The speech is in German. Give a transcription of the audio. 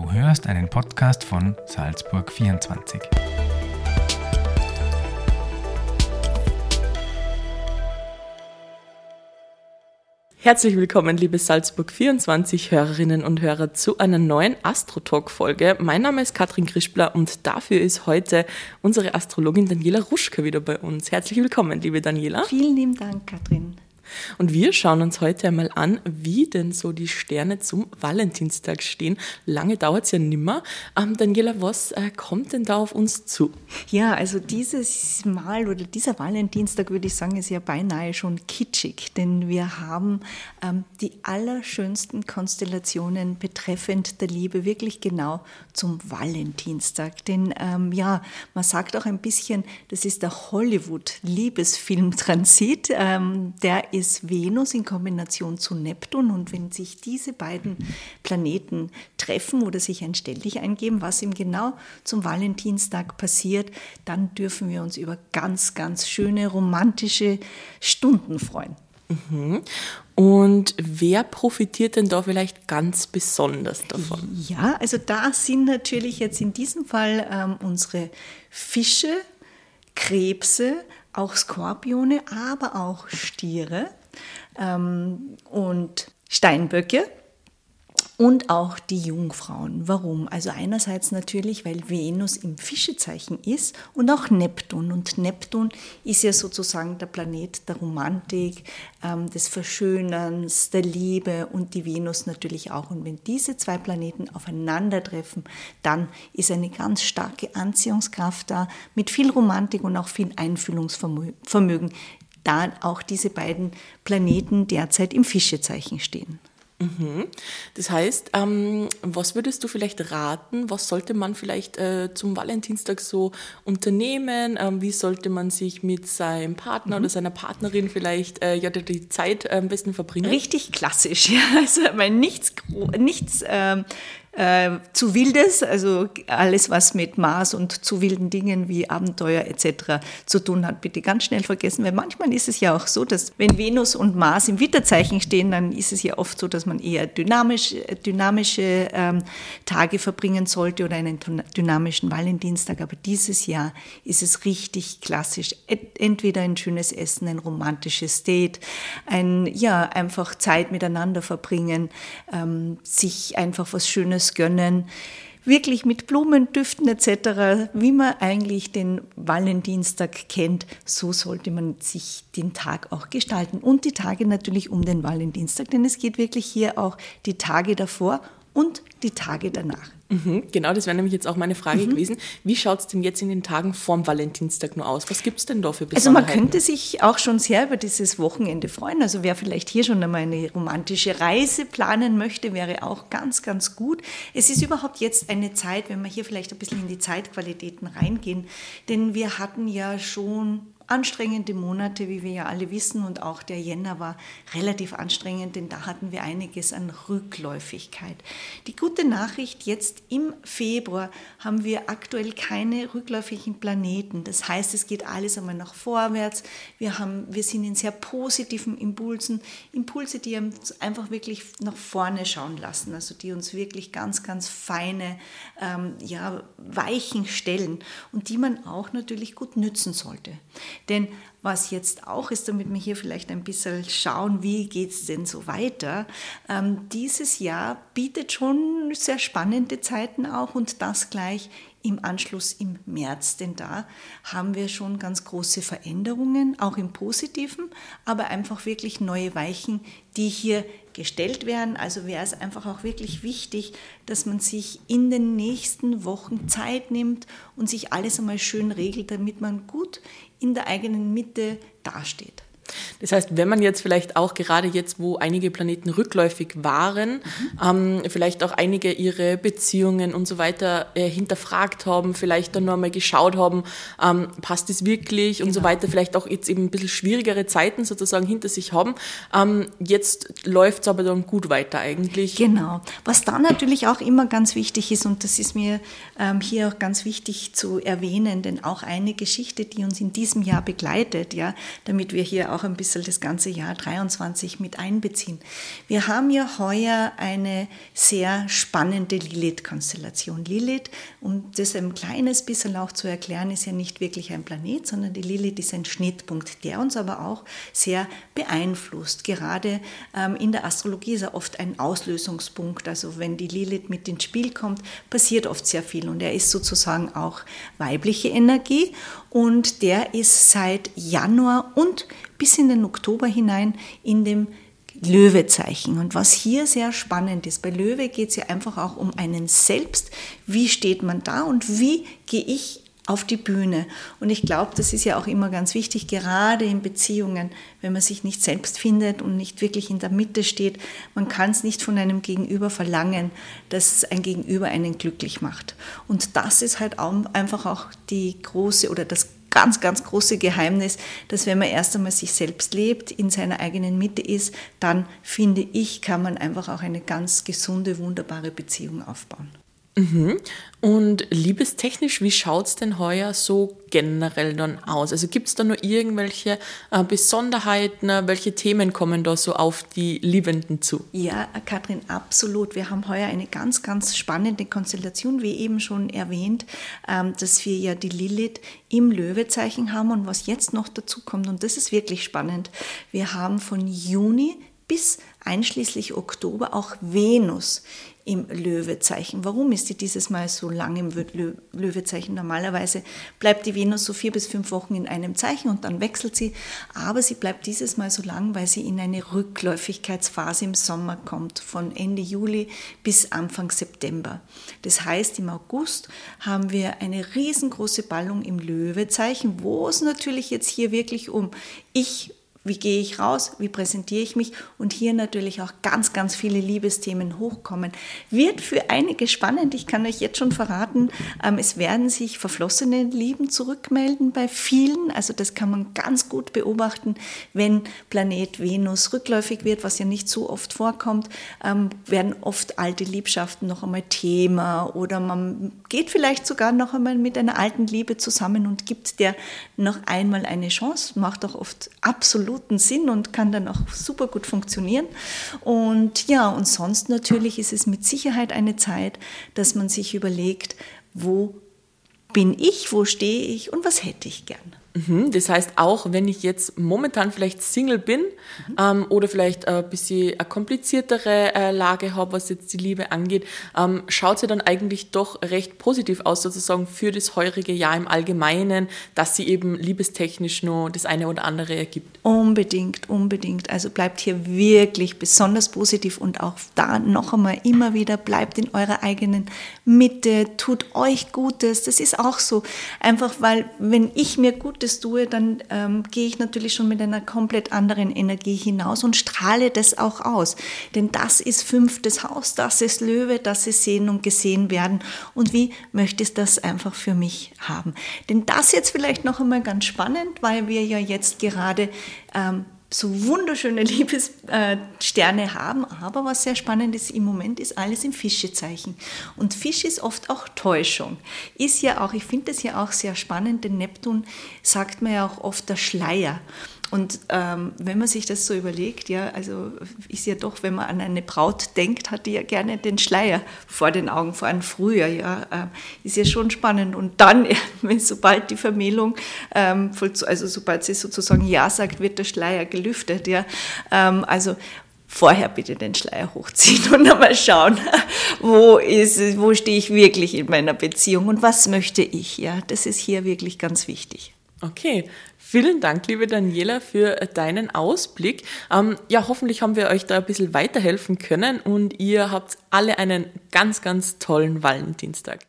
Du hörst einen Podcast von Salzburg 24. Herzlich willkommen, liebe Salzburg 24 Hörerinnen und Hörer, zu einer neuen Astro-Talk-Folge. Mein Name ist Katrin Krischbler und dafür ist heute unsere Astrologin Daniela Ruschka wieder bei uns. Herzlich willkommen, liebe Daniela. Vielen lieben Dank, Katrin. Und wir schauen uns heute einmal an, wie denn so die Sterne zum Valentinstag stehen. Lange dauert es ja nimmer. Ähm, Daniela, was äh, kommt denn da auf uns zu? Ja, also dieses Mal oder dieser Valentinstag, würde ich sagen, ist ja beinahe schon kitschig, denn wir haben ähm, die allerschönsten Konstellationen betreffend der Liebe wirklich genau zum Valentinstag. Denn ähm, ja, man sagt auch ein bisschen, das ist der Hollywood-Liebesfilm-Transit. Ähm, der ist ist Venus in Kombination zu Neptun. Und wenn sich diese beiden Planeten treffen oder sich ein Stelldich eingeben, was ihm genau zum Valentinstag passiert, dann dürfen wir uns über ganz, ganz schöne romantische Stunden freuen. Mhm. Und wer profitiert denn da vielleicht ganz besonders davon? Ja, also da sind natürlich jetzt in diesem Fall ähm, unsere Fische, Krebse, auch Skorpione, aber auch Stiere ähm, und Steinböcke und auch die Jungfrauen. Warum? Also einerseits natürlich, weil Venus im Fischezeichen ist und auch Neptun. Und Neptun ist ja sozusagen der Planet der Romantik, ähm, des Verschönerns, der Liebe und die Venus natürlich auch. Und wenn diese zwei Planeten aufeinandertreffen, dann ist eine ganz starke Anziehungskraft da mit viel Romantik und auch viel Einfühlungsvermögen, da auch diese beiden Planeten derzeit im Fischezeichen stehen. Mhm. Das heißt, ähm, was würdest du vielleicht raten? Was sollte man vielleicht äh, zum Valentinstag so unternehmen? Ähm, wie sollte man sich mit seinem Partner mhm. oder seiner Partnerin vielleicht äh, ja, die Zeit äh, am besten verbringen? Richtig klassisch, ja. Also, weil nichts, nichts ähm, äh, zu Wildes, also alles, was mit Mars und zu wilden Dingen wie Abenteuer etc. zu tun hat, bitte ganz schnell vergessen, weil manchmal ist es ja auch so, dass wenn Venus und Mars im Witterzeichen stehen, dann ist es ja oft so, dass man eher dynamisch, dynamische ähm, Tage verbringen sollte oder einen dynamischen Valentinstag. Aber dieses Jahr ist es richtig klassisch. Entweder ein schönes Essen, ein romantisches Date, ein, ja, einfach Zeit miteinander verbringen, ähm, sich einfach was Schönes Schönes gönnen, wirklich mit Blumen, Düften etc., wie man eigentlich den Valentinstag kennt, so sollte man sich den Tag auch gestalten. Und die Tage natürlich um den Valentinstag, denn es geht wirklich hier auch die Tage davor und die Tage danach. Mhm, genau, das wäre nämlich jetzt auch meine Frage mhm. gewesen. Wie schaut es denn jetzt in den Tagen vorm Valentinstag nur aus? Was gibt es denn da für Also man könnte sich auch schon sehr über dieses Wochenende freuen. Also wer vielleicht hier schon einmal eine romantische Reise planen möchte, wäre auch ganz, ganz gut. Es ist überhaupt jetzt eine Zeit, wenn wir hier vielleicht ein bisschen in die Zeitqualitäten reingehen, denn wir hatten ja schon anstrengende Monate, wie wir ja alle wissen, und auch der Jänner war relativ anstrengend, denn da hatten wir einiges an Rückläufigkeit. Die gute Nachricht, jetzt im Februar haben wir aktuell keine rückläufigen Planeten. Das heißt, es geht alles einmal nach vorwärts. Wir, haben, wir sind in sehr positiven Impulsen, Impulse, die uns einfach wirklich nach vorne schauen lassen, also die uns wirklich ganz, ganz feine ähm, ja, Weichen stellen und die man auch natürlich gut nützen sollte. Denn was jetzt auch ist, damit wir hier vielleicht ein bisschen schauen, wie geht es denn so weiter, ähm, dieses Jahr bietet schon sehr spannende Zeiten auch und das gleich im Anschluss im März, denn da haben wir schon ganz große Veränderungen, auch im positiven, aber einfach wirklich neue Weichen, die hier gestellt werden. Also wäre es einfach auch wirklich wichtig, dass man sich in den nächsten Wochen Zeit nimmt und sich alles einmal schön regelt, damit man gut in der eigenen Mitte dasteht. Das heißt, wenn man jetzt vielleicht auch gerade jetzt, wo einige Planeten rückläufig waren, mhm. ähm, vielleicht auch einige ihre Beziehungen und so weiter äh, hinterfragt haben, vielleicht dann nochmal geschaut haben, ähm, passt es wirklich genau. und so genau. weiter, vielleicht auch jetzt eben ein bisschen schwierigere Zeiten sozusagen hinter sich haben. Ähm, jetzt läuft es aber dann gut weiter eigentlich. Genau. Was da natürlich auch immer ganz wichtig ist, und das ist mir ähm, hier auch ganz wichtig zu erwähnen, denn auch eine Geschichte, die uns in diesem Jahr begleitet, ja, damit wir hier auch ein bisschen bisschen das ganze Jahr 23 mit einbeziehen. Wir haben ja heuer eine sehr spannende Lilith-Konstellation. Lilith, um das ein kleines bisschen auch zu erklären, ist ja nicht wirklich ein Planet, sondern die Lilith ist ein Schnittpunkt, der uns aber auch sehr beeinflusst. Gerade ähm, in der Astrologie ist er oft ein Auslösungspunkt. Also wenn die Lilith mit ins Spiel kommt, passiert oft sehr viel und er ist sozusagen auch weibliche Energie und der ist seit Januar und bis in den Oktober hinein in dem Löwezeichen. Und was hier sehr spannend ist, bei Löwe geht es ja einfach auch um einen selbst. Wie steht man da und wie gehe ich auf die Bühne. Und ich glaube, das ist ja auch immer ganz wichtig, gerade in Beziehungen, wenn man sich nicht selbst findet und nicht wirklich in der Mitte steht. Man kann es nicht von einem Gegenüber verlangen, dass ein Gegenüber einen glücklich macht. Und das ist halt einfach auch die große oder das ganz, ganz große Geheimnis, dass wenn man erst einmal sich selbst lebt, in seiner eigenen Mitte ist, dann finde ich, kann man einfach auch eine ganz gesunde, wunderbare Beziehung aufbauen. Mhm. Und liebestechnisch, wie schaut es denn heuer so generell dann aus? Also gibt es da nur irgendwelche äh, Besonderheiten? Welche Themen kommen da so auf die Liebenden zu? Ja, Katrin, absolut. Wir haben heuer eine ganz, ganz spannende Konstellation, wie eben schon erwähnt, ähm, dass wir ja die Lilith im Löwezeichen haben und was jetzt noch dazu kommt, und das ist wirklich spannend, wir haben von Juni bis einschließlich Oktober auch Venus im Löwezeichen. Warum ist die dieses Mal so lange im Löwezeichen? Normalerweise bleibt die Venus so vier bis fünf Wochen in einem Zeichen und dann wechselt sie. Aber sie bleibt dieses Mal so lang, weil sie in eine Rückläufigkeitsphase im Sommer kommt, von Ende Juli bis Anfang September. Das heißt, im August haben wir eine riesengroße Ballung im Löwezeichen, wo es natürlich jetzt hier wirklich um ich wie gehe ich raus? Wie präsentiere ich mich? Und hier natürlich auch ganz, ganz viele Liebesthemen hochkommen. Wird für einige spannend. Ich kann euch jetzt schon verraten, ähm, es werden sich verflossene Lieben zurückmelden bei vielen. Also das kann man ganz gut beobachten, wenn Planet Venus rückläufig wird, was ja nicht so oft vorkommt, ähm, werden oft alte Liebschaften noch einmal Thema oder man geht vielleicht sogar noch einmal mit einer alten Liebe zusammen und gibt der noch einmal eine Chance. Macht auch oft absolut absoluten Sinn und kann dann auch super gut funktionieren. Und ja, und sonst natürlich ist es mit Sicherheit eine Zeit, dass man sich überlegt, wo bin ich, wo stehe ich und was hätte ich gern. Mhm, das heißt, auch wenn ich jetzt momentan vielleicht Single bin mhm. ähm, oder vielleicht ein bisschen eine kompliziertere äh, Lage habe, was jetzt die Liebe angeht, ähm, schaut sie dann eigentlich doch recht positiv aus, sozusagen für das heurige Jahr im Allgemeinen, dass sie eben liebestechnisch nur das eine oder andere ergibt. Unbedingt, unbedingt. Also bleibt hier wirklich besonders positiv und auch da noch einmal immer wieder, bleibt in eurer eigenen Mitte, tut euch Gutes. Das ist auch so. Einfach weil, wenn ich mir gut Gutes tue, dann ähm, gehe ich natürlich schon mit einer komplett anderen Energie hinaus und strahle das auch aus. Denn das ist fünftes Haus, das ist Löwe, das ist Sehen und Gesehen werden. Und wie möchte ich das einfach für mich haben? Denn das jetzt vielleicht noch einmal ganz spannend, weil wir ja jetzt gerade ähm, so wunderschöne Liebessterne haben. Aber was sehr spannend ist, im Moment ist alles im Fischezeichen. Und Fisch ist oft auch Täuschung. Ist ja auch, ich finde das ja auch sehr spannend, denn Neptun sagt man ja auch oft der Schleier. Und ähm, wenn man sich das so überlegt, ja, also ist ja doch, wenn man an eine Braut denkt, hat die ja gerne den Schleier vor den Augen, vor einem Frühjahr, ja, äh, ist ja schon spannend. Und dann, wenn sobald die Vermählung, ähm, also sobald sie sozusagen Ja sagt, wird der Schleier gelüftet, ja, ähm, also vorher bitte den Schleier hochziehen und einmal schauen, wo ist, wo stehe ich wirklich in meiner Beziehung und was möchte ich, ja, das ist hier wirklich ganz wichtig. Okay, Vielen Dank, liebe Daniela, für deinen Ausblick. Ähm, ja, hoffentlich haben wir euch da ein bisschen weiterhelfen können und ihr habt alle einen ganz, ganz tollen Valentinstag.